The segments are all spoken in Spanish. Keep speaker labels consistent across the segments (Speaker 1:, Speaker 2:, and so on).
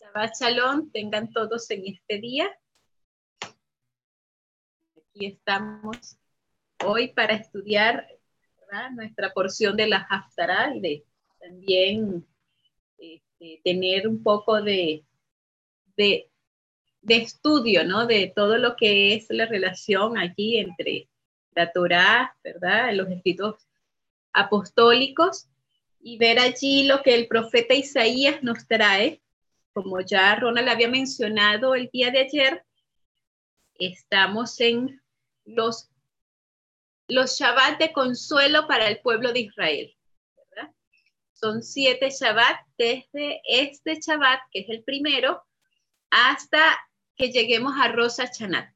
Speaker 1: Shabbat Shalom, tengan todos en este día. Aquí estamos hoy para estudiar nuestra porción de la Haftarah y de también este, tener un poco de, de, estudio, ¿no? De todo lo que es la relación aquí entre la Torah, ¿verdad? Los escritos apostólicos y ver allí lo que el profeta Isaías nos trae como ya Ronald había mencionado el día de ayer, estamos en los, los Shabbat de consuelo para el pueblo de Israel. Son siete Shabbat desde este Shabbat, que es el primero, hasta que lleguemos a Rosa Chanat.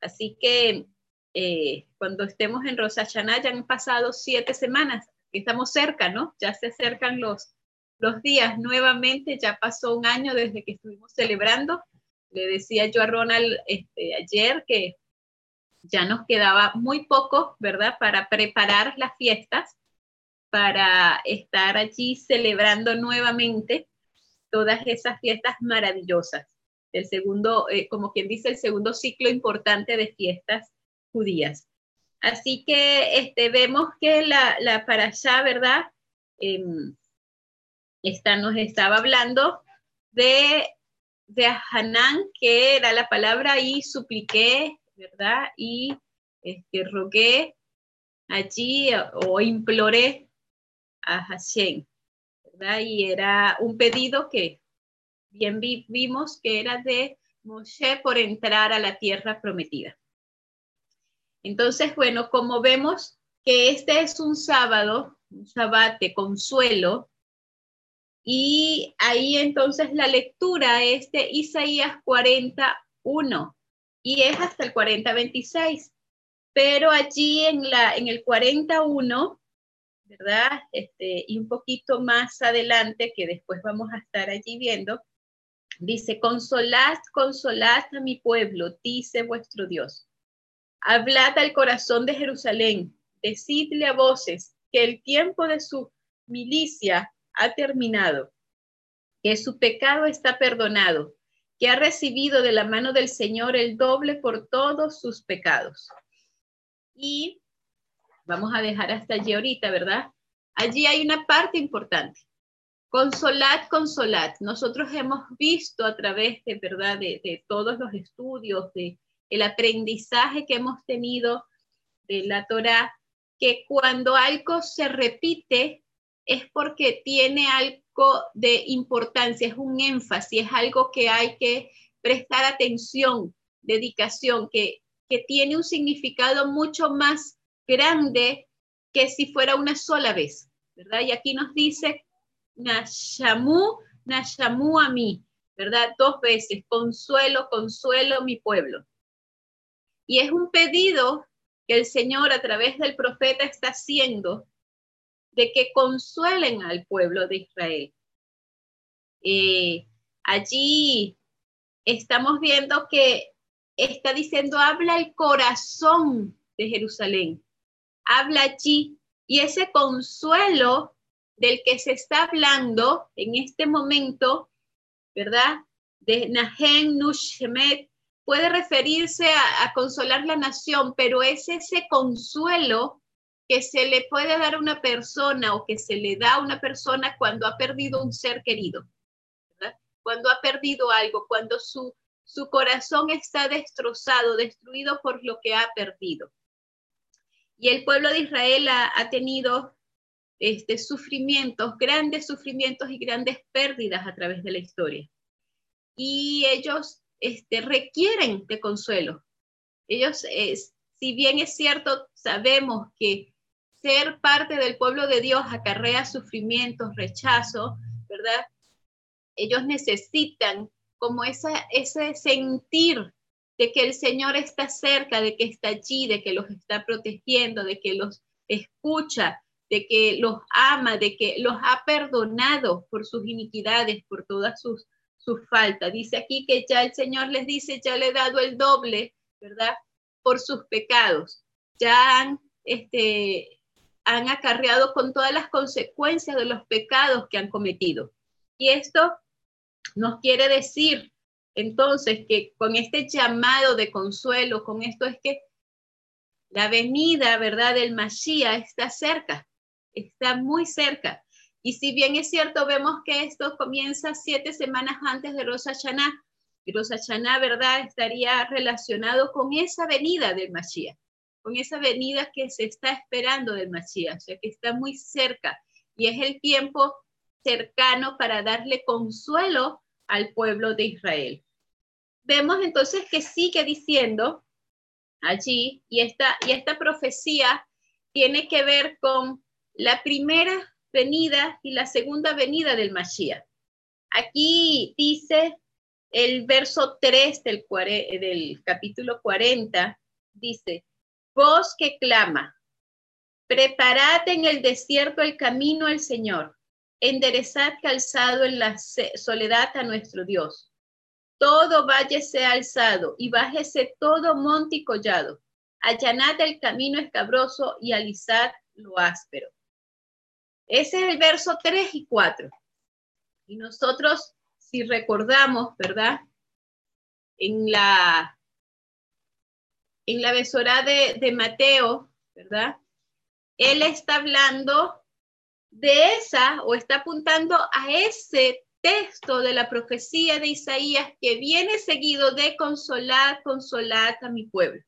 Speaker 1: Así que eh, cuando estemos en Rosa Chanat ya han pasado siete semanas, estamos cerca, ¿no? Ya se acercan los, los días nuevamente, ya pasó un año desde que estuvimos celebrando. Le decía yo a Ronald este, ayer que ya nos quedaba muy poco, ¿verdad?, para preparar las fiestas, para estar allí celebrando nuevamente todas esas fiestas maravillosas. El segundo, eh, como quien dice, el segundo ciclo importante de fiestas judías. Así que este, vemos que la, para allá, ¿verdad? Em, esta nos estaba hablando de, de Hanán, que era la palabra y supliqué, ¿verdad? Y este, rogué allí o imploré a Hashem, ¿verdad? Y era un pedido que bien vimos que era de Moshe por entrar a la tierra prometida. Entonces, bueno, como vemos que este es un sábado, un sábado de consuelo, y ahí entonces la lectura es de Isaías 41 y es hasta el 40-26. Pero allí en, la, en el 41, ¿verdad? Este, y un poquito más adelante, que después vamos a estar allí viendo, dice, consolad, consolad a mi pueblo, dice vuestro Dios. Hablad al corazón de Jerusalén, decidle a voces que el tiempo de su milicia ha terminado, que su pecado está perdonado, que ha recibido de la mano del Señor el doble por todos sus pecados. Y vamos a dejar hasta allí ahorita, ¿verdad? Allí hay una parte importante. Consolad, consolad. Nosotros hemos visto a través de, ¿verdad? De, todos los estudios, de el aprendizaje que hemos tenido de la Torah, que cuando algo se repite, es porque tiene algo de importancia, es un énfasis, es algo que hay que prestar atención, dedicación, que, tiene un significado mucho más grande que si fuera una sola vez, ¿verdad? Y aquí nos dice, Nashamu, Nashamu a mí, ¿verdad? Dos veces, consuelo, consuelo mi pueblo. Y es un pedido que el Señor a través del profeta está haciendo de que consuelen al pueblo de Israel. Eh, allí estamos viendo que está diciendo, habla el corazón de Jerusalén, habla allí, y ese consuelo del que se está hablando en este momento, ¿verdad? De Nahen Nushmet, puede referirse a, consolar la nación, pero es ese consuelo que se le puede dar a una persona o que se le da a una persona cuando ha perdido un ser querido, cuando ha perdido algo, cuando su, su corazón está destrozado, destruido por lo que ha perdido. Y el pueblo de Israel ha, ha tenido este, sufrimientos, grandes sufrimientos y grandes pérdidas a través de la historia. Y ellos este, requieren de consuelo. Ellos, si bien es cierto, sabemos que ser parte del pueblo de Dios acarrea sufrimientos, rechazo, ¿verdad? Ellos necesitan como esa, ese sentir de que el Señor está cerca, de que está allí, de que los está protegiendo, de que los escucha, de que los ama, de que los ha perdonado por sus iniquidades, por todas sus, sus faltas. Dice aquí que ya el Señor les dice, ya le he dado el doble, ¿verdad? Por sus pecados. Ya han este, han acarreado con todas las consecuencias de los pecados que han cometido. Y esto nos quiere decir entonces que con este llamado de consuelo, con esto es que la venida, ¿verdad?, del Mashiach está cerca, está muy cerca. Y si bien es cierto, vemos que esto comienza siete semanas antes de Rosh Hashanah, y Rosh Hashanah, ¿verdad?, estaría relacionado con esa venida del Mashiach, con esa venida que se está esperando del Mashiach, o sea, que está muy cerca. Y es el tiempo cercano para darle consuelo al pueblo de Israel. Vemos entonces que sigue diciendo allí, y esta, y esta profecía tiene que ver con la primera venida y la segunda venida del Mashiach. Aquí dice el verso 3 del, del capítulo 40, dice, voz que clama, preparad en el desierto el camino al Señor, enderezad calzado en la soledad a nuestro Dios. Todo valle sea alzado y bájese todo monte y collado. Allanad el camino escabroso y alisad lo áspero. Ese es el verso 3 y 4. Y nosotros, si recordamos, ¿verdad? En la, en la besora de, Mateo, ¿verdad? Él está hablando de esa o está apuntando a ese texto de la profecía de Isaías que viene seguido de consolar, consolar a mi pueblo.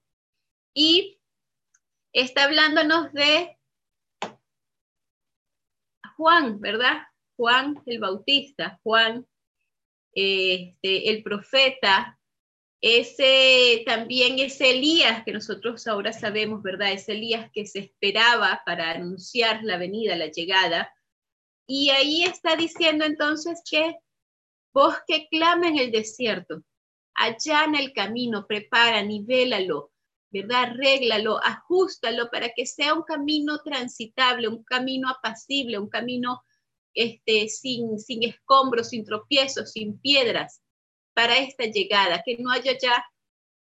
Speaker 1: Y está hablándonos de Juan, ¿verdad? Juan el Bautista, Juan este, el profeta, ese también es Elías que nosotros ahora sabemos, ¿verdad? Es Elías que se esperaba para anunciar la venida, la llegada. Y ahí está diciendo entonces que vos que clama en el desierto, allana el camino, prepara, nivélalo, ¿verdad? Arréglalo, ajustalo para que sea un camino transitable, un camino apacible, un camino este, sin, sin escombros, sin tropiezos, sin piedras, para esta llegada, que no haya ya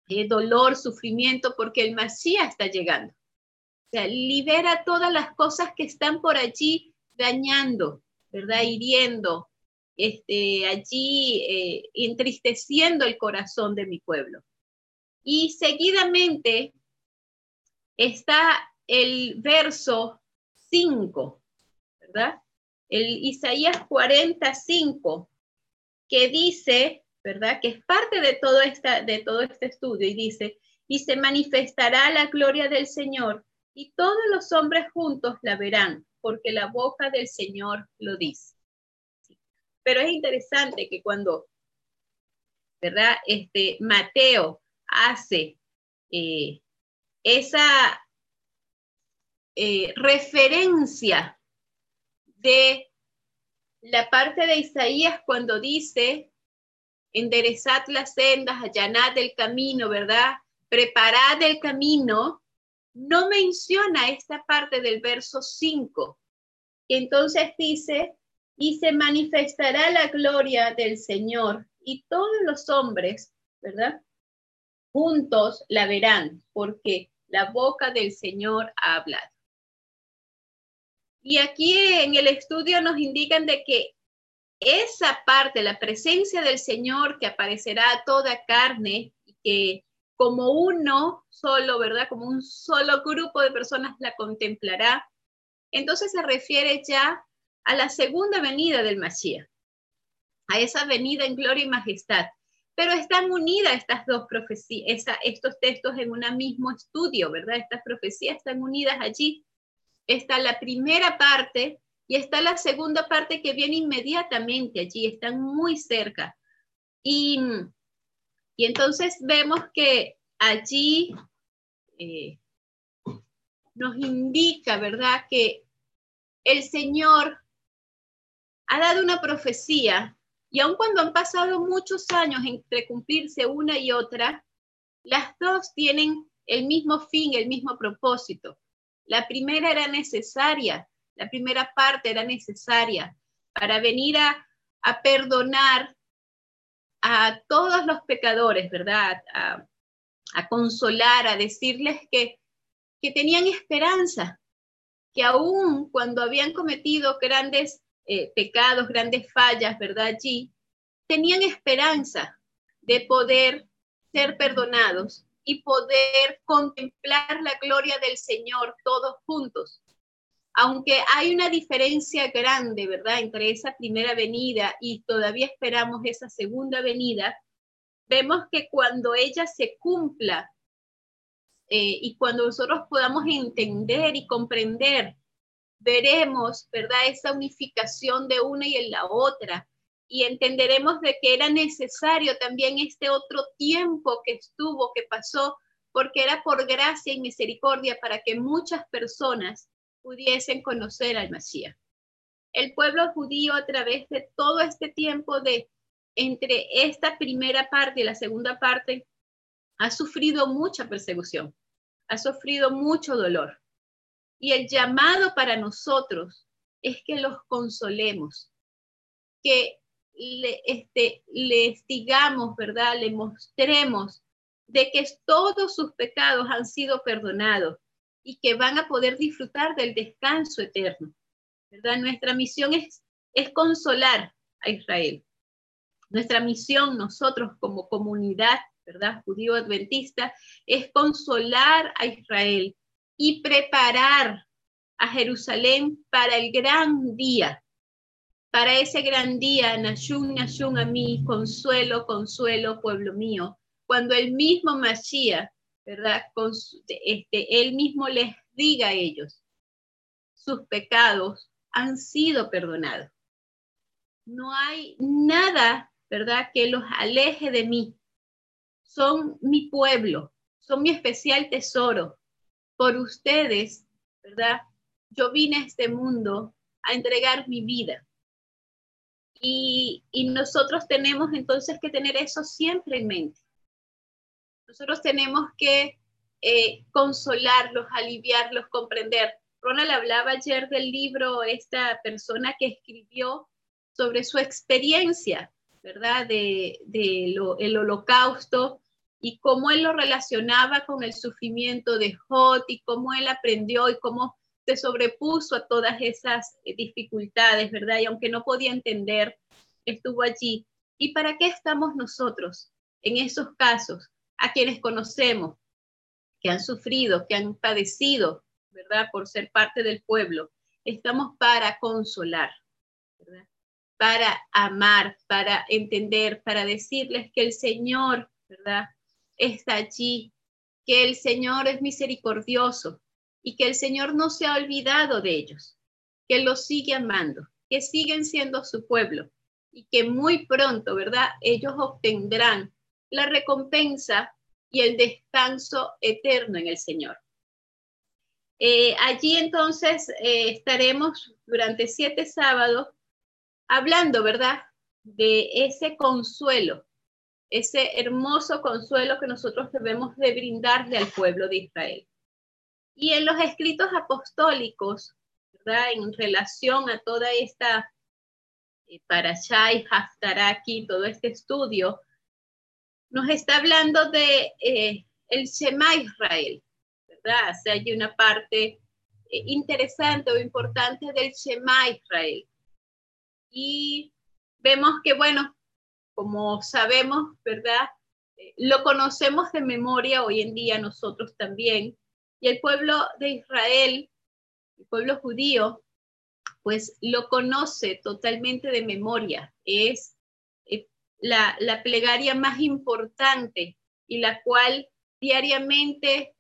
Speaker 1: eh, dolor, sufrimiento, porque el Masía está llegando. O sea, libera todas las cosas que están por allí dañando, ¿verdad? Hiriendo, este, allí eh, entristeciendo el corazón de mi pueblo. Y seguidamente está el verso 5, ¿verdad? El Isaías 45, que dice, ¿verdad? Que es parte de todo, esta, de todo este estudio y dice, y se manifestará la gloria del Señor y todos los hombres juntos la verán, porque la boca del Señor lo dice. Pero es interesante que cuando, ¿verdad? Este Mateo hace eh, esa eh, referencia de la parte de Isaías cuando dice enderezad las sendas, allanad el camino, ¿verdad? Preparad el camino, no menciona esta parte del verso 5. Entonces dice, y se manifestará la gloria del Señor y todos los hombres, ¿verdad? Juntos la verán, porque la boca del Señor ha hablado. Y aquí en el estudio nos indican de que esa parte, la presencia del Señor que aparecerá a toda carne y que como uno solo, ¿verdad? Como un solo grupo de personas la contemplará, entonces se refiere ya a la segunda venida del Mashiach, a esa venida en gloria y majestad. Pero están unidas estas dos profecías, estos textos en un mismo estudio, ¿verdad? Estas profecías están unidas allí. Está la primera parte y está la segunda parte que viene inmediatamente allí, están muy cerca. Y, y entonces vemos que allí eh, nos indica, ¿verdad?, que el Señor ha dado una profecía y aun cuando han pasado muchos años entre cumplirse una y otra, las dos tienen el mismo fin, el mismo propósito. La primera era necesaria la primera parte era necesaria para venir a, perdonar a todos los pecadores, ¿verdad? A, consolar, a decirles que, que tenían esperanza, que aún cuando habían cometido grandes eh, pecados, grandes fallas, ¿verdad? Allí, tenían esperanza de poder ser perdonados y poder contemplar la gloria del Señor todos juntos. Aunque hay una diferencia grande, ¿verdad?, entre esa primera venida y todavía esperamos esa segunda venida, vemos que cuando ella se cumpla eh, y cuando nosotros podamos entender y comprender, veremos, ¿verdad?, esa unificación de una y en la otra, y entenderemos de que era necesario también este otro tiempo que estuvo, que pasó, porque era por gracia y misericordia para que muchas personas pudiesen conocer al Mesías. El pueblo judío a través de todo este tiempo de entre esta primera parte y la segunda parte ha sufrido mucha persecución, ha sufrido mucho dolor. Y el llamado para nosotros es que los consolemos, que le, este, les digamos, ¿verdad? Le mostremos de que todos sus pecados han sido perdonados y que van a poder disfrutar del descanso eterno, ¿verdad? Nuestra misión es, es consolar a Israel. Nuestra misión, nosotros como comunidad, ¿verdad? Judío adventista, es consolar a Israel y preparar a Jerusalén para el gran día, para ese gran día, Nashun, Nashun a mí, consuelo, consuelo, pueblo mío, cuando el mismo Mashiach, ¿verdad? este, él mismo les diga a ellos, sus pecados han sido perdonados. No hay nada, ¿verdad?, que los aleje de mí. Son mi pueblo, son mi especial tesoro. Por ustedes, ¿verdad? Yo vine a este mundo a entregar mi vida. Y, nosotros tenemos entonces que tener eso siempre en mente. Nosotros tenemos que eh, consolarlos, aliviarlos, comprender. Ronald hablaba ayer del libro, esta persona que escribió sobre su experiencia, ¿verdad? De, el holocausto y cómo él lo relacionaba con el sufrimiento de Jot y cómo él aprendió y cómo se sobrepuso a todas esas eh, dificultades, ¿verdad? Y aunque no podía entender, estuvo allí. ¿Y para qué estamos nosotros en esos casos? A quienes conocemos, que han sufrido, que han padecido, ¿verdad? Por ser parte del pueblo. Estamos para consolar, ¿verdad? Para amar, para entender, para decirles que el Señor, ¿verdad? Está allí, que el Señor es misericordioso, y que el Señor no se ha olvidado de ellos, que los sigue amando, que siguen siendo su pueblo y que muy pronto, ¿verdad? Ellos obtendrán la recompensa y el descanso eterno en el Señor. Eh, allí entonces eh, estaremos durante siete sábados hablando, ¿verdad? De ese consuelo, ese hermoso consuelo que nosotros debemos de brindarle al pueblo de Israel. Y en los escritos apostólicos, ¿verdad? En relación a toda esta eh, para Shai, Haftaraki, todo este estudio, nos está hablando de eh, el Shema Israel, ¿verdad? O sea, hay una parte eh, interesante o importante del Shema Israel. Y vemos que, bueno, como sabemos, ¿verdad? lo conocemos de memoria hoy en día nosotros también, y el pueblo de Israel, el pueblo judío, pues lo conoce totalmente de memoria. Es eh, la, plegaria más importante y la cual diariamente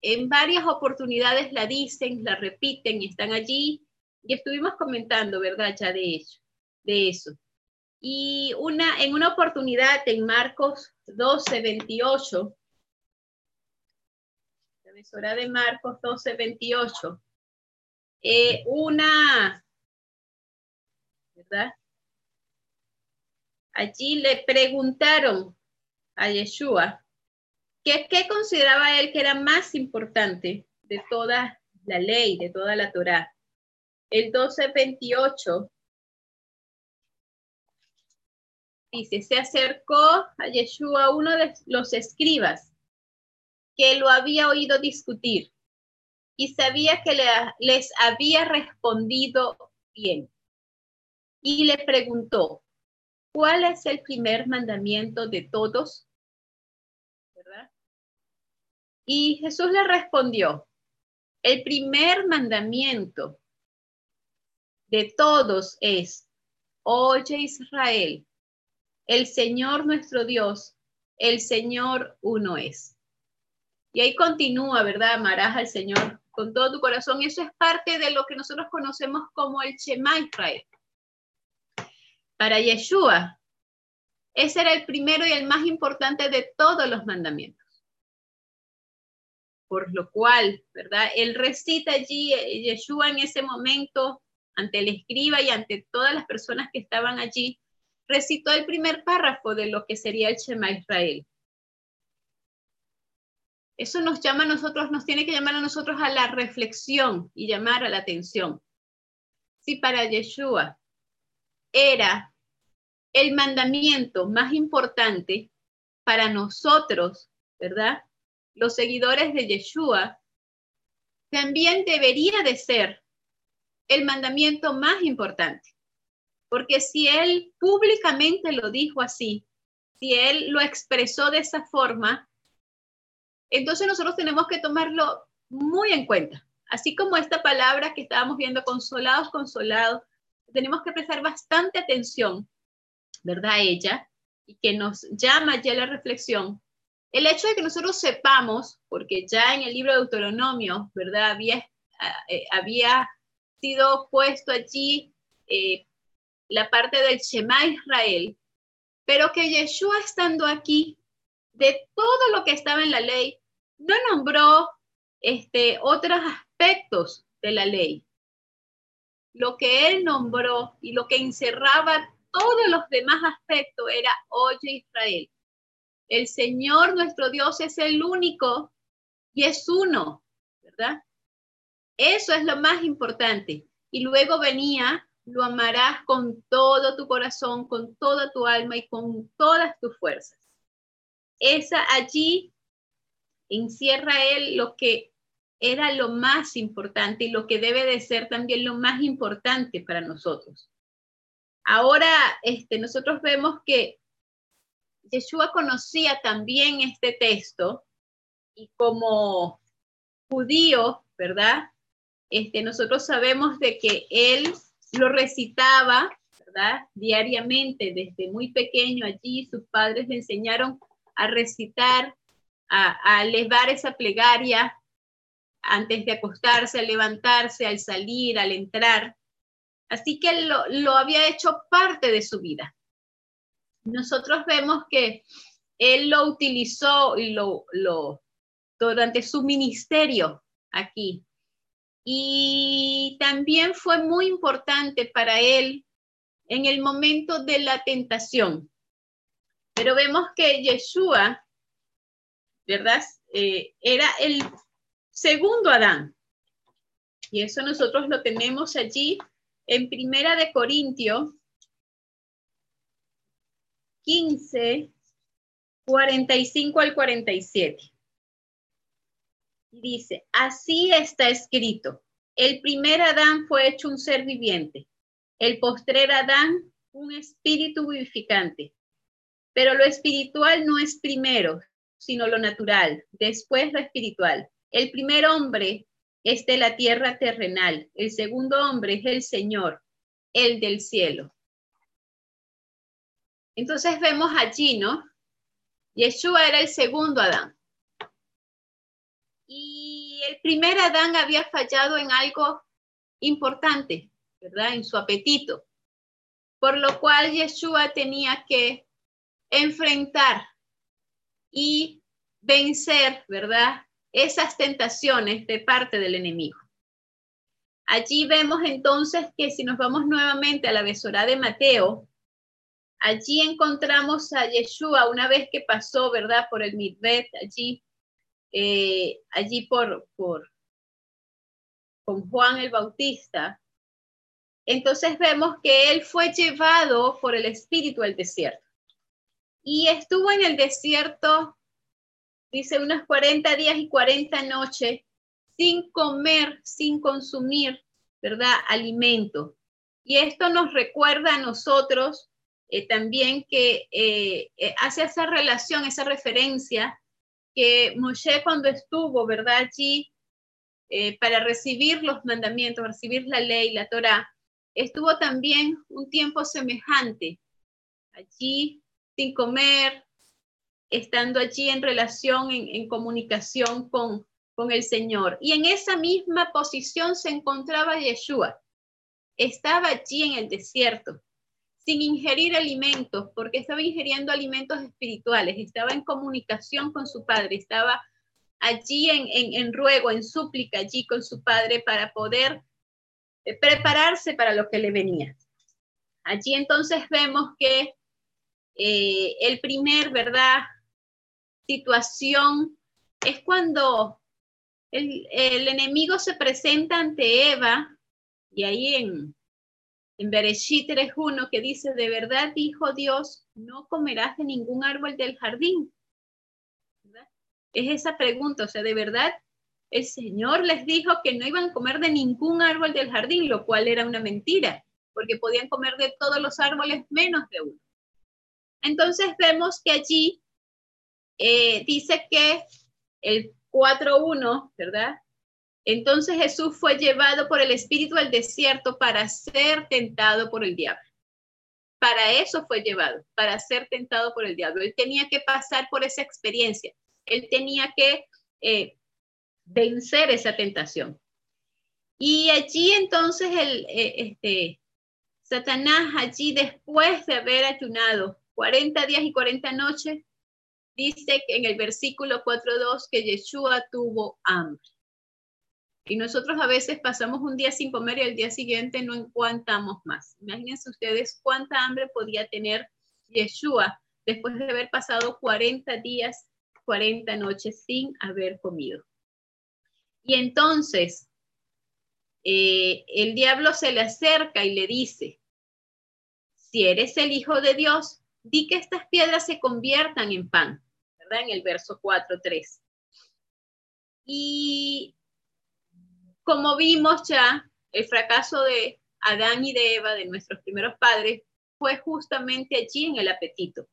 Speaker 1: en varias oportunidades la dicen, la repiten y están allí. Y estuvimos comentando, ¿verdad? Ya de eso. De eso. Y una, en una oportunidad en Marcos 12, 28, profesora de Marcos 12, 28. Eh, una, ¿verdad? Allí le preguntaron a Yeshua ¿qué, qué consideraba él que era más importante de toda la ley, de toda la Torá. El 12:28 dice, se acercó a Yeshua uno de los escribas que lo había oído discutir y sabía que les había respondido bien. Y le preguntó, ¿cuál es el primer mandamiento de todos? Y Jesús le respondió, el primer mandamiento de todos es, oye Israel, el Señor nuestro Dios, el Señor uno es. Y ahí continúa, ¿verdad? Amarás al Señor con todo tu corazón. Eso es parte de lo que nosotros conocemos como el Shema Israel. Para Yeshua, ese era el primero y el más importante de todos los mandamientos. Por lo cual, ¿verdad? Él recita allí, eh, Yeshua en ese momento, ante el escriba y ante todas las personas que estaban allí, recitó el primer párrafo de lo que sería el Shema Israel. Eso nos llama a nosotros, nos tiene que llamar a nosotros a la reflexión y llamar a la atención. Si para Yeshua era el mandamiento más importante para nosotros, ¿verdad? Los seguidores de Yeshua, también debería de ser el mandamiento más importante. Porque si él públicamente lo dijo así, si él lo expresó de esa forma, entonces nosotros tenemos que tomarlo muy en cuenta. Así como esta palabra que estábamos viendo, consolados, consolados, tenemos que prestar bastante atención, ¿verdad? Ella, y que nos llama ya la reflexión. El hecho de que nosotros sepamos, porque ya en el libro de Deuteronomio, ¿verdad? Había, eh, había sido puesto allí eh, la parte del Shema Israel, pero que Yeshua estando aquí, de todo lo que estaba en la ley, no nombró este, otros aspectos de la ley. Lo que él nombró y lo que encerraba todos los demás aspectos era, oye Israel, el Señor nuestro Dios es el único y es uno, ¿verdad? Eso es lo más importante. Y luego venía, lo amarás con todo tu corazón, con toda tu alma y con todas tus fuerzas. Esa allí encierra él lo que era lo más importante y lo que debe de ser también lo más importante para nosotros. Ahora, este, nosotros vemos que Yeshua conocía también este texto y como judío, ¿verdad? Este, nosotros sabemos de que él lo recitaba, ¿verdad? Diariamente, desde muy pequeño allí, sus padres le enseñaron a recitar a, elevar esa plegaria antes de acostarse, al levantarse, al salir, al entrar. Así que lo, lo había hecho parte de su vida. Nosotros vemos que él lo utilizó y lo, lo durante su ministerio aquí. Y también fue muy importante para él en el momento de la tentación. Pero vemos que Yeshua ¿verdad? Eh, era el segundo Adán. Y eso nosotros lo tenemos allí en Primera de Corintios 15, 45 al 47. Y dice, así está escrito, el primer Adán fue hecho un ser viviente, el postrer Adán un espíritu vivificante, pero lo espiritual no es primero, sino lo natural, después lo espiritual. El primer hombre es de la tierra terrenal, el segundo hombre es el Señor, el del cielo. Entonces vemos allí, ¿no? Yeshua era el segundo Adán. Y el primer Adán había fallado en algo importante, ¿verdad? En su apetito. Por lo cual Yeshua tenía que enfrentar y vencer, ¿verdad? Esas tentaciones de parte del enemigo. Allí vemos entonces que si nos vamos nuevamente a la besora de Mateo, allí encontramos a Yeshua una vez que pasó, ¿verdad? Por el Midbet, allí, eh, allí por, por, con Juan el Bautista. Entonces vemos que él fue llevado por el Espíritu al desierto y estuvo en el desierto, dice, unos 40 días y 40 noches, sin comer, sin consumir, ¿verdad? Alimento. Y esto nos recuerda a nosotros eh, también que eh, eh, hace esa relación, esa referencia que Moshe cuando estuvo, ¿verdad? Allí para recibir los mandamientos, recibir la ley, la Torah, estuvo también un tiempo semejante, allí sin comer, estando allí en relación, en, comunicación con, con el Señor. Y en esa misma posición se encontraba Yeshua. Estaba allí en el desierto, sin ingerir alimentos, porque estaba ingiriendo alimentos espirituales, estaba en comunicación con su Padre, estaba allí en, en, ruego, en súplica, allí con su Padre para poder eh, prepararse para lo que le venía. Allí entonces vemos que eh, el primer, ¿verdad? Situación es cuando el, el, enemigo se presenta ante Eva y ahí en, en Bereshit 3.1 que dice, de verdad dijo Dios, no comerás de ningún árbol del jardín. Es esa pregunta, o sea, de verdad el Señor les dijo que no iban a comer de ningún árbol del jardín, lo cual era una mentira, porque podían comer de todos los árboles menos de uno. Entonces vemos que allí eh, dice que el 4.1, ¿verdad? Entonces Jesús fue llevado por el Espíritu al desierto para ser tentado por el diablo. Para eso fue llevado, para ser tentado por el diablo. Él tenía que pasar por esa experiencia. Él tenía que eh, vencer esa tentación. Y allí entonces el, eh, este, Satanás, allí después de haber ayunado 40 días y 40 noches, dice en el versículo 4.2 que Yeshua tuvo hambre. Y nosotros a veces pasamos un día sin comer y al día siguiente no encuentamos más. Imagínense ustedes cuánta hambre podía tener Yeshua después de haber pasado 40 días, 40 noches sin haber comido. Y entonces eh, el diablo se le acerca y le dice, si eres el Hijo de Dios, di que estas piedras se conviertan en pan, ¿verdad? En el verso 4, 3. Y como vimos ya, el fracaso de Adán y de Eva, de nuestros primeros padres, fue justamente allí en el apetito.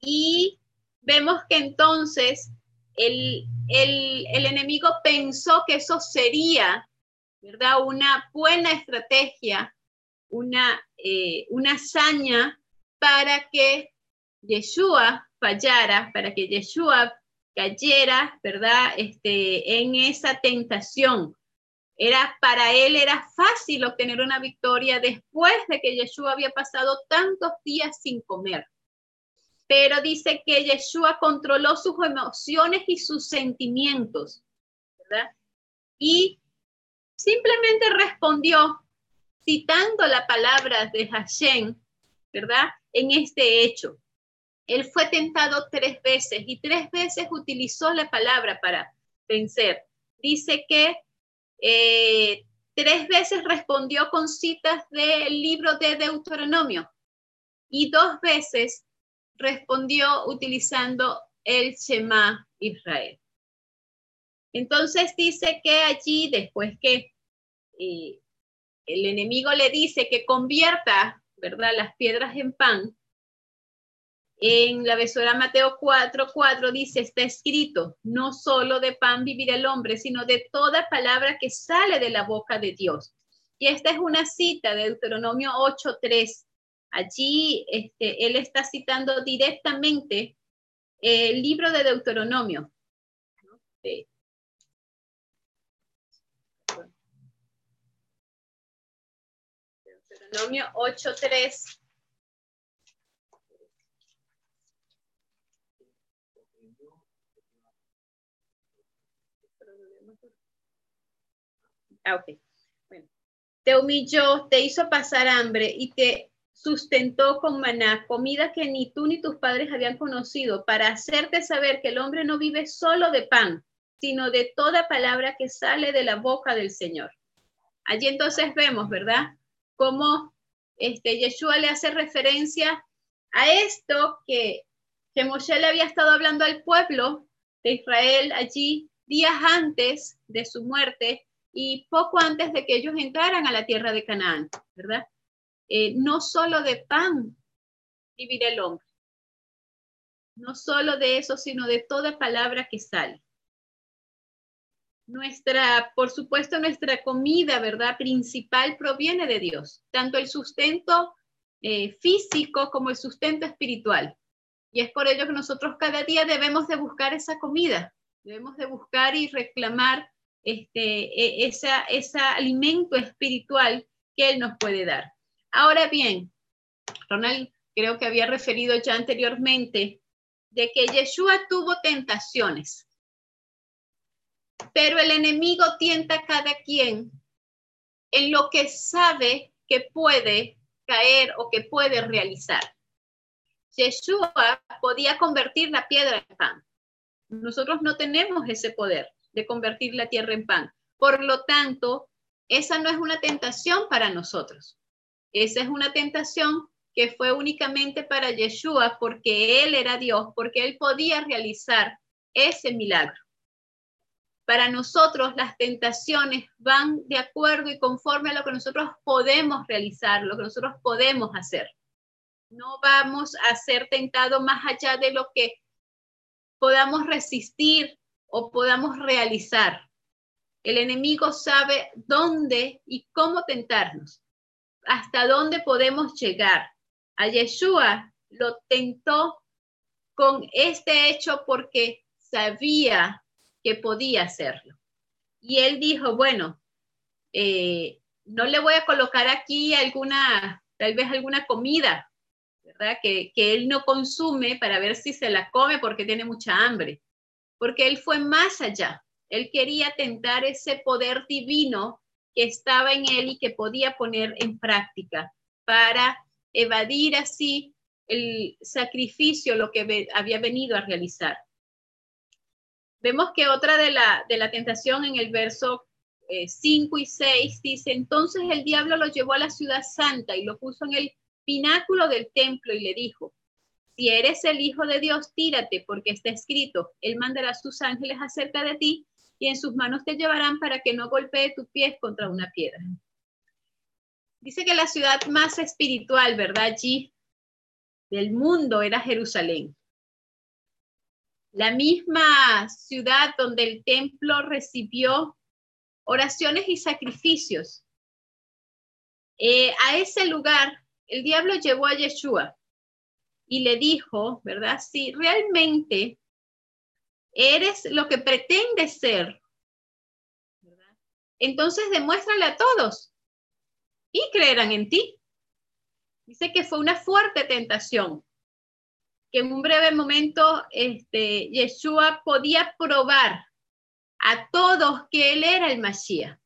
Speaker 1: Y vemos que entonces el, enemigo pensó que eso sería, ¿verdad? Una buena estrategia, una, eh, una hazaña para que Yeshua fallara, para que Yeshua cayera, ¿verdad? Este, en esa tentación. Era, para él era fácil obtener una victoria después de que Yeshua había pasado tantos días sin comer. Pero dice que Yeshua controló sus emociones y sus sentimientos, ¿verdad? Y simplemente respondió citando la palabra de Hashem, ¿verdad? En este hecho. Él fue tentado tres veces y tres veces utilizó la palabra para vencer. Dice que eh, tres veces respondió con citas del libro de Deuteronomio y dos veces respondió utilizando el Shema Israel. Entonces dice que allí, después que eh, el enemigo le dice que convierta, ¿verdad?, las piedras en pan, en la besora Mateo 4, 4 dice, está escrito, no solo de pan vivirá el hombre, sino de toda palabra que sale de la boca de Dios. Y esta es una cita de Deuteronomio 8, 3. Allí este, él está citando directamente el libro de Deuteronomio. Deuteronomio 8, Ah, ok. Bueno. Te humilló, te hizo pasar hambre y te sustentó con maná, comida que ni tú ni tus padres habían conocido, para hacerte saber que el hombre no vive solo de pan, sino de toda palabra que sale de la boca del Señor. Allí entonces vemos, ¿verdad? Cómo este, Yeshua le hace referencia a esto que, que Moshe le había estado hablando al pueblo de Israel allí días antes de su muerte y poco antes de que ellos entraran a la tierra de Canaán, ¿verdad? eh, no solo de pan vivirá el hombre, no solo de eso, sino de toda palabra que sale. Nuestra, por supuesto, nuestra comida, ¿verdad? Principal proviene de Dios, tanto el sustento eh, físico como el sustento espiritual. Y es por ello que nosotros cada día debemos de buscar esa comida, debemos de buscar y reclamar este, e, ese alimento espiritual que Él nos puede dar. Ahora bien, Ronald creo que había referido ya anteriormente de que Yeshua tuvo tentaciones, pero el enemigo tienta a cada quien en lo que sabe que puede caer o que puede realizar. Yeshua podía convertir la piedra en pan. Nosotros no tenemos ese poder de convertir la tierra en pan. Por lo tanto, esa no es una tentación para nosotros. Esa es una tentación que fue únicamente para Yeshua porque él era Dios, porque él podía realizar ese milagro. Para nosotros las tentaciones van de acuerdo y conforme a lo que nosotros podemos realizar, lo que nosotros podemos hacer. No vamos a ser tentados más allá de lo que podamos resistir o podamos realizar. El enemigo sabe dónde y cómo tentarnos, hasta dónde podemos llegar. A Yeshua lo tentó con este hecho porque sabía que podía hacerlo. Y él dijo, bueno, eh, no le voy a colocar aquí alguna, tal vez alguna comida, ¿verdad? Que, que él no consume para ver si se la come porque tiene mucha hambre porque él fue más allá. Él quería tentar ese poder divino que estaba en él y que podía poner en práctica para evadir así el sacrificio, lo que había venido a realizar. Vemos que otra de la, de la tentación en el verso 5 eh, y 6 dice, entonces el diablo lo llevó a la ciudad santa y lo puso en el pináculo del templo y le dijo, si eres el Hijo de Dios, tírate, porque está escrito, Él mandará sus ángeles acerca de ti y en sus manos te llevarán para que no golpee tu pie contra una piedra. Dice que la ciudad más espiritual, ¿verdad? Allí del mundo era Jerusalén. La misma ciudad donde el templo recibió oraciones y sacrificios. Eh, a ese lugar el diablo llevó a Yeshua y le dijo, ¿verdad? Si realmente eres lo que pretendes ser, ¿verdad? entonces demuéstrale a todos y creerán en ti. Dice que fue una fuerte tentación, que en un breve momento este, Yeshua podía probar a todos que él era el Mashiach.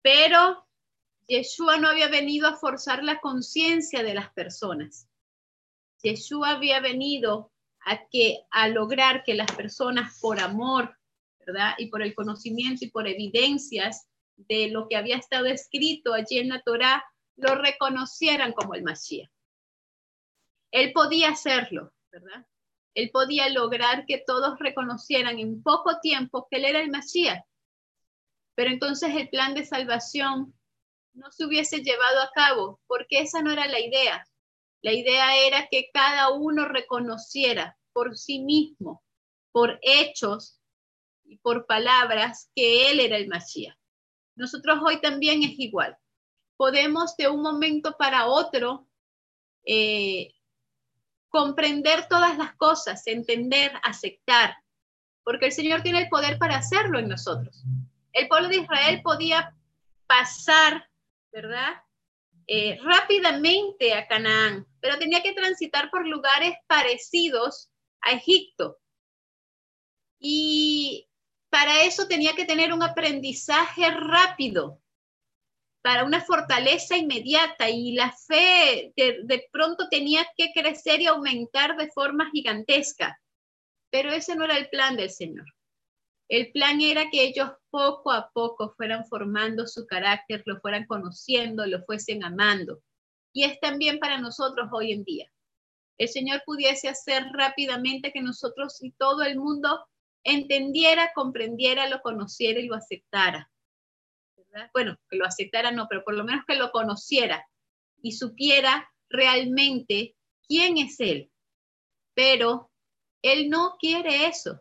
Speaker 1: Pero Yeshua no había venido a forzar la conciencia de las personas. Yeshua había venido a, que, a lograr que las personas por amor, ¿verdad? Y por el conocimiento y por evidencias de lo que había estado escrito allí en la Torá, lo reconocieran como el Mashiach. Él podía hacerlo, ¿verdad? Él podía lograr que todos reconocieran en poco tiempo que él era el Mashiach. Pero entonces el plan de salvación no se hubiese llevado a cabo, porque esa no era la idea. La idea era que cada uno reconociera por sí mismo, por hechos y por palabras, que él era el Mashiach. Nosotros hoy también es igual. Podemos de un momento para otro eh, comprender todas las cosas, entender, aceptar, porque el Señor tiene el poder para hacerlo en nosotros. El pueblo de Israel podía pasar, ¿verdad? Eh, rápidamente a Canaán, pero tenía que transitar por lugares parecidos a Egipto. Y para eso tenía que tener un aprendizaje rápido, para una fortaleza inmediata y la fe de, de pronto tenía que crecer y aumentar de forma gigantesca. Pero ese no era el plan del Señor. El plan era que ellos poco a poco fueran formando su carácter, lo fueran conociendo, lo fuesen amando. Y es también para nosotros hoy en día. El Señor pudiese hacer rápidamente que nosotros y todo el mundo entendiera, comprendiera, lo conociera y lo aceptara. bueno, que lo aceptara no, pero por lo menos que lo conociera y supiera realmente quién es Él. Pero Él no quiere eso.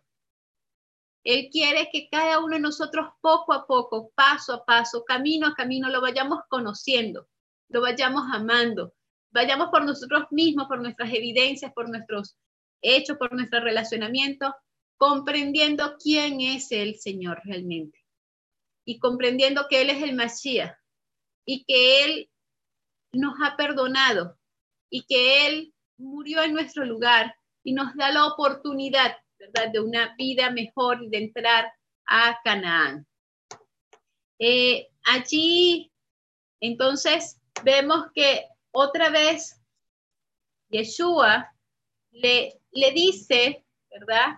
Speaker 1: Él quiere que cada uno de nosotros poco a poco, paso a paso, camino a camino, lo vayamos conociendo, lo vayamos amando, vayamos por nosotros mismos, por nuestras evidencias, por nuestros hechos, por nuestro relacionamiento, comprendiendo quién es el Señor realmente y comprendiendo que Él es el Mashiach y que Él nos ha perdonado y que Él murió en nuestro lugar y nos da la oportunidad, de una vida mejor y de entrar a Canaán. Eh, allí, entonces, vemos que otra vez Yeshua le, le dice, ¿verdad?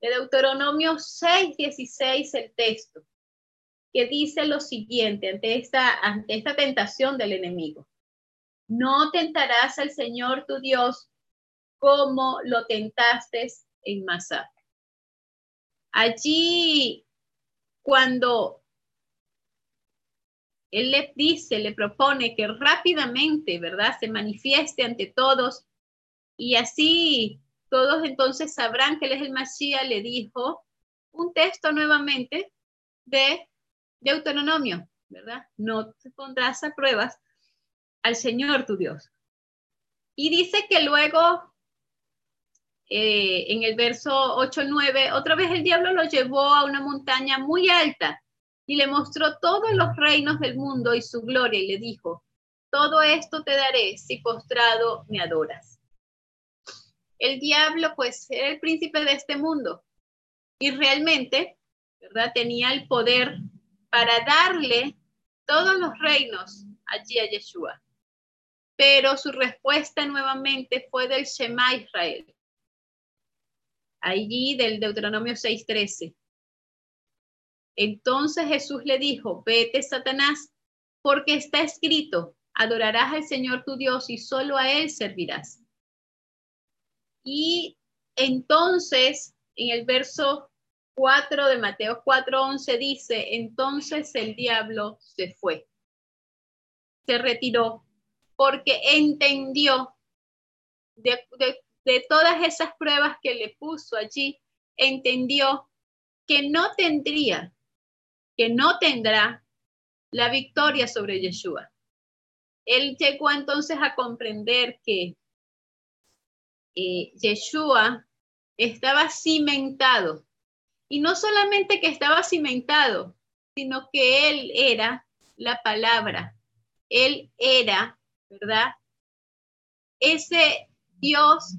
Speaker 1: De Deuteronomio 6, 16 el texto que dice lo siguiente ante esta, ante esta tentación del enemigo. No tentarás al Señor tu Dios como lo tentaste en Masá. Allí, cuando él le dice, le propone que rápidamente, ¿verdad? Se manifieste ante todos y así todos entonces sabrán que él es el Mashiach, le dijo un texto nuevamente de Deuteronomio, ¿verdad? No te pondrás a pruebas al Señor tu Dios. Y dice que luego, eh, en el verso 8-9, otra vez el diablo lo llevó a una montaña muy alta y le mostró todos los reinos del mundo y su gloria y le dijo, todo esto te daré si postrado me adoras. El diablo pues era el príncipe de este mundo y realmente, ¿verdad? Tenía el poder para darle todos los reinos allí a Yeshua. Pero su respuesta nuevamente fue del Shema Israel. Allí del Deuteronomio 6:13. Entonces Jesús le dijo, vete Satanás, porque está escrito, adorarás al Señor tu Dios y solo a Él servirás. Y entonces, en el verso 4 de Mateo 4:11 dice, entonces el diablo se fue, se retiró, porque entendió de, de todas esas pruebas que le puso allí, entendió que no tendría, que no tendrá la victoria sobre Yeshua. Él llegó entonces a comprender que eh, Yeshua estaba cimentado y no solamente que estaba cimentado, sino que Él era la palabra. Él era, ¿verdad? Ese Dios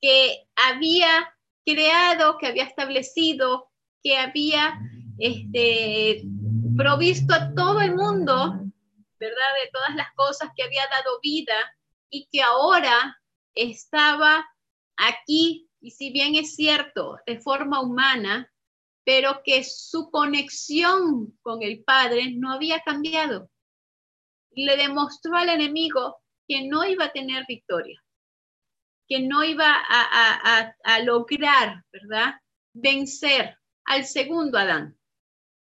Speaker 1: que había creado, que había establecido, que había este, provisto a todo el mundo, ¿verdad? De todas las cosas que había dado vida y que ahora estaba aquí y si bien es cierto, de forma humana, pero que su conexión con el Padre no había cambiado. Le demostró al enemigo que no iba a tener victoria, que no iba a, lograr, ¿verdad? Vencer al segundo Adán.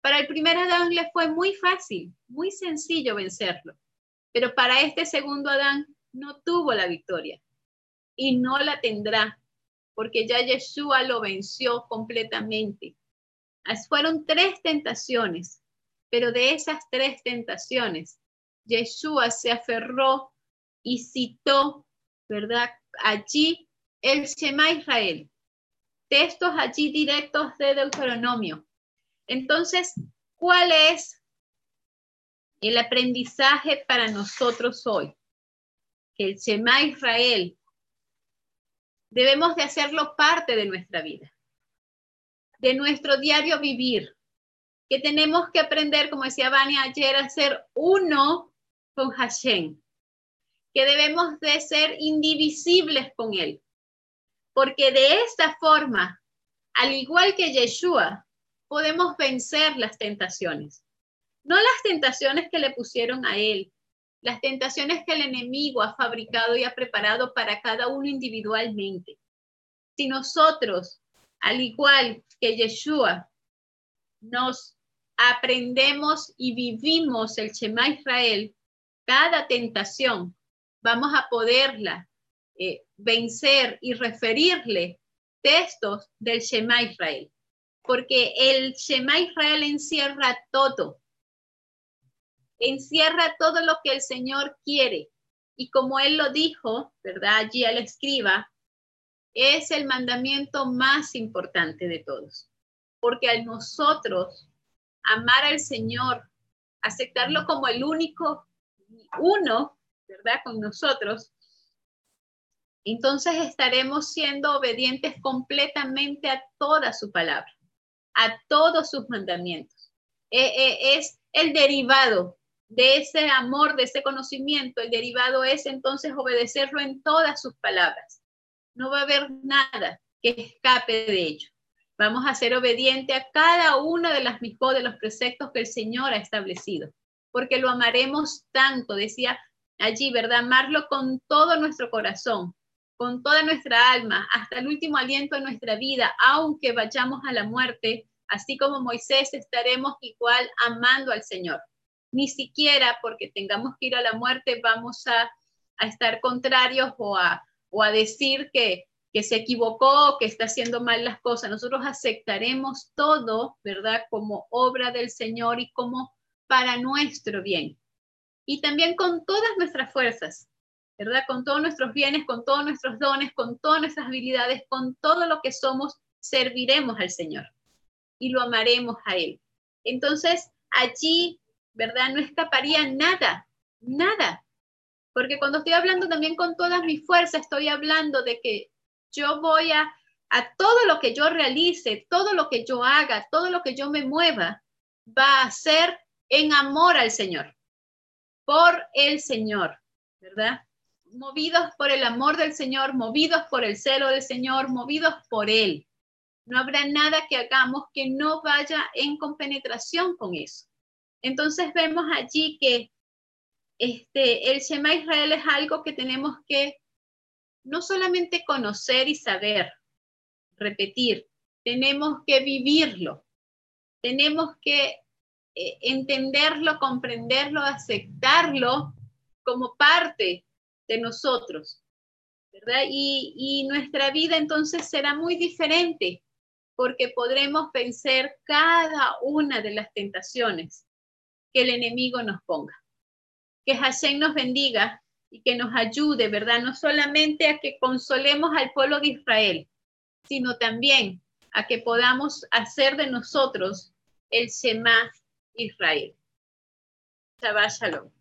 Speaker 1: Para el primer Adán le fue muy fácil, muy sencillo vencerlo, pero para este segundo Adán no tuvo la victoria y no la tendrá porque ya Yeshua lo venció completamente. Fueron tres tentaciones, pero de esas tres tentaciones, Yeshua se aferró y citó, ¿verdad? Allí el Shema Israel, textos allí directos de Deuteronomio. Entonces, ¿cuál es el aprendizaje para nosotros hoy? Que el Shema Israel debemos de hacerlo parte de nuestra vida, de nuestro diario vivir, que tenemos que aprender, como decía Vania ayer, a ser uno con Hashem, que debemos de ser indivisibles con Él, porque de esta forma, al igual que Yeshua, podemos vencer las tentaciones. No las tentaciones que le pusieron a Él, las tentaciones que el enemigo ha fabricado y ha preparado para cada uno individualmente. Si nosotros, al igual que Yeshua, nos aprendemos y vivimos el Shema Israel, cada tentación, vamos a poderla eh, vencer y referirle textos del Shema Israel, porque el Shema Israel encierra todo, encierra todo lo que el Señor quiere. Y como Él lo dijo, ¿verdad? Allí al escriba, es el mandamiento más importante de todos, porque al nosotros amar al Señor, aceptarlo como el único uno, ¿verdad? Con nosotros, entonces estaremos siendo obedientes completamente a toda su palabra, a todos sus mandamientos. Eh, es el derivado de ese amor, de ese conocimiento. El derivado es entonces obedecerlo en todas sus palabras. No va a haber nada que escape de ello. Vamos a ser obedientes a cada una de las mismas de los preceptos que el Señor ha establecido, porque lo amaremos tanto, decía allí, ¿verdad? Amarlo con todo nuestro corazón, con toda nuestra alma, hasta el último aliento de nuestra vida, aunque vayamos a la muerte, así como Moisés estaremos igual amando al Señor. Ni siquiera porque tengamos que ir a la muerte vamos a, estar contrarios o a, o a decir que que se equivocó, que está haciendo mal las cosas. Nosotros aceptaremos todo, ¿verdad? Como obra del Señor y como para nuestro bien. Y también con todas nuestras fuerzas, ¿verdad? Con todos nuestros bienes, con todos nuestros dones, con todas nuestras habilidades, con todo lo que somos, serviremos al Señor y lo amaremos a Él. Entonces, allí, ¿verdad? No escaparía nada, nada. Porque cuando estoy hablando también con todas mis fuerzas, estoy hablando de que yo voy a, a todo lo que yo realice, todo lo que yo haga, todo lo que yo me mueva, va a ser en amor al Señor, por el Señor, ¿verdad? Movidos por el amor del Señor, movidos por el celo del Señor, movidos por Él. No habrá nada que hagamos que no vaya en compenetración con eso. Entonces vemos allí que este, el Shema Israel es algo que tenemos que no solamente conocer y saber, repetir, tenemos que vivirlo, tenemos que eh, entenderlo, comprenderlo, aceptarlo como parte de nosotros, ¿verdad? Y, y nuestra vida entonces será muy diferente porque podremos vencer cada una de las tentaciones que el enemigo nos ponga. Que Hashem nos bendiga y que nos ayude, ¿verdad? No solamente a que consolemos al pueblo de Israel, sino también a que podamos hacer de nosotros el Shema Israel. Shabbat Shalom.